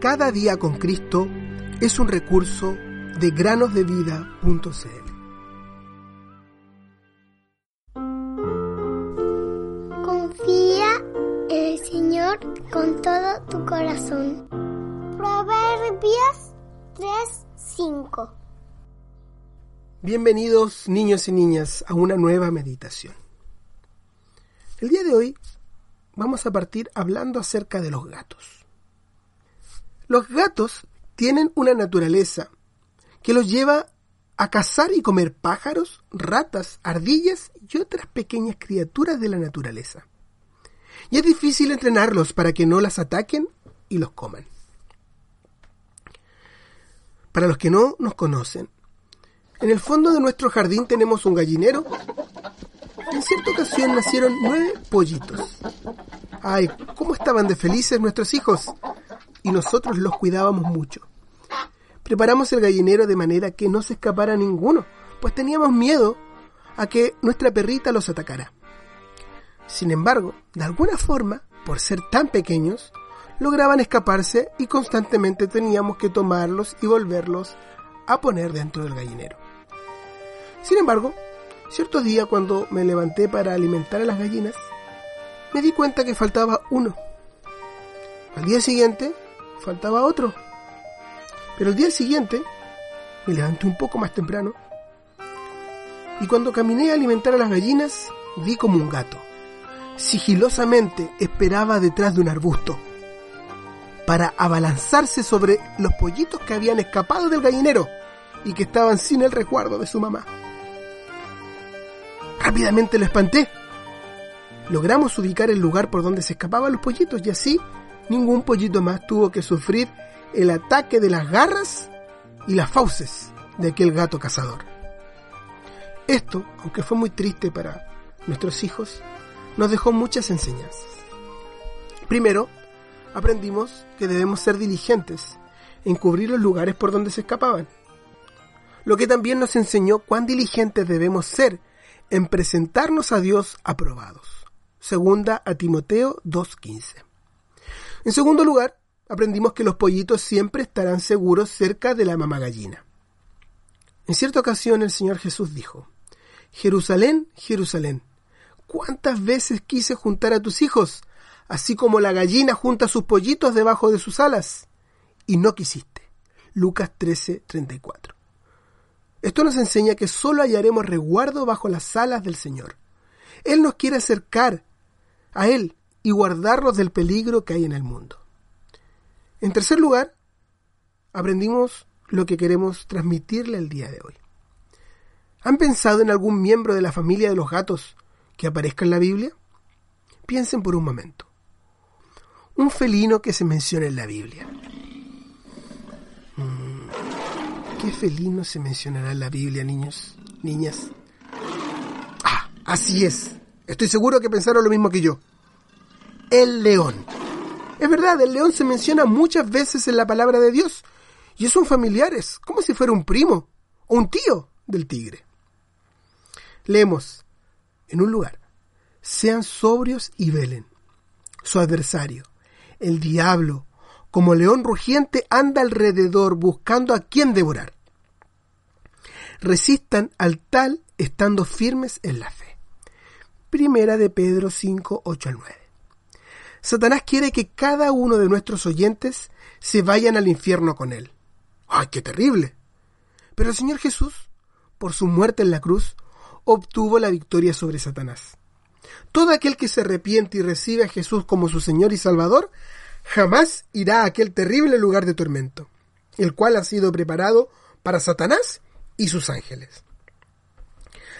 Cada día con Cristo es un recurso de granosdevida.cl. Confía en el Señor con todo tu corazón. Proverbios 3:5 Bienvenidos niños y niñas a una nueva meditación. El día de hoy vamos a partir hablando acerca de los gatos. Los gatos tienen una naturaleza que los lleva a cazar y comer pájaros, ratas, ardillas y otras pequeñas criaturas de la naturaleza. Y es difícil entrenarlos para que no las ataquen y los coman. Para los que no nos conocen, en el fondo de nuestro jardín tenemos un gallinero. En cierta ocasión nacieron nueve pollitos. Ay, cómo estaban de felices nuestros hijos. Y nosotros los cuidábamos mucho. Preparamos el gallinero de manera que no se escapara ninguno, pues teníamos miedo a que nuestra perrita los atacara. Sin embargo, de alguna forma, por ser tan pequeños, lograban escaparse y constantemente teníamos que tomarlos y volverlos a poner dentro del gallinero. Sin embargo, cierto día cuando me levanté para alimentar a las gallinas, me di cuenta que faltaba uno. Al día siguiente, faltaba otro. Pero el día siguiente, me levanté un poco más temprano, y cuando caminé a alimentar a las gallinas, vi como un gato. Sigilosamente esperaba detrás de un arbusto para abalanzarse sobre los pollitos que habían escapado del gallinero y que estaban sin el recuerdo de su mamá. Rápidamente lo espanté. Logramos ubicar el lugar por donde se escapaban los pollitos y así ningún pollito más tuvo que sufrir el ataque de las garras y las fauces de aquel gato cazador. Esto, aunque fue muy triste para nuestros hijos, nos dejó muchas enseñanzas. Primero, aprendimos que debemos ser diligentes en cubrir los lugares por donde se escapaban. Lo que también nos enseñó cuán diligentes debemos ser en presentarnos a Dios aprobados. Segunda a Timoteo 2.15. En segundo lugar, aprendimos que los pollitos siempre estarán seguros cerca de la mamá gallina. En cierta ocasión el Señor Jesús dijo, Jerusalén, Jerusalén, ¿cuántas veces quise juntar a tus hijos, así como la gallina junta sus pollitos debajo de sus alas? Y no quisiste. Lucas 13:34. Esto nos enseña que solo hallaremos resguardo bajo las alas del Señor. Él nos quiere acercar a Él y guardarnos del peligro que hay en el mundo. En tercer lugar, aprendimos lo que queremos transmitirle el día de hoy. ¿Han pensado en algún miembro de la familia de los gatos que aparezca en la Biblia? Piensen por un momento. Un felino que se menciona en la Biblia. ¿Qué felino se mencionará en la Biblia, niños? Niñas. Ah, así es. Estoy seguro que pensaron lo mismo que yo. El león. Es verdad, el león se menciona muchas veces en la palabra de Dios. Y son familiares, como si fuera un primo o un tío del tigre. Leemos, en un lugar, sean sobrios y velen. Su adversario, el diablo, como león rugiente, anda alrededor buscando a quien devorar. Resistan al tal estando firmes en la fe. Primera de Pedro 5, 8 al 9. Satanás quiere que cada uno de nuestros oyentes se vayan al infierno con él. ¡Ay, qué terrible! Pero el Señor Jesús, por su muerte en la cruz, obtuvo la victoria sobre Satanás. Todo aquel que se arrepiente y recibe a Jesús como su Señor y Salvador jamás irá a aquel terrible lugar de tormento, el cual ha sido preparado para Satanás y sus ángeles.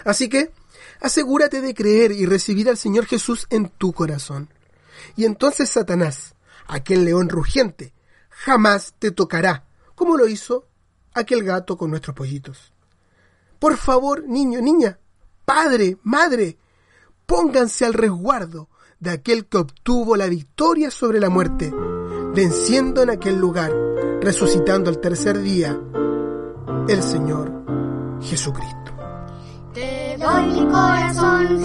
Así que, asegúrate de creer y recibir al Señor Jesús en tu corazón. Y entonces Satanás, aquel león rugiente, jamás te tocará, como lo hizo aquel gato con nuestros pollitos. Por favor, niño, niña, padre, madre, pónganse al resguardo de aquel que obtuvo la victoria sobre la muerte, venciendo en aquel lugar, resucitando al tercer día, el Señor Jesucristo. Te doy mi corazón,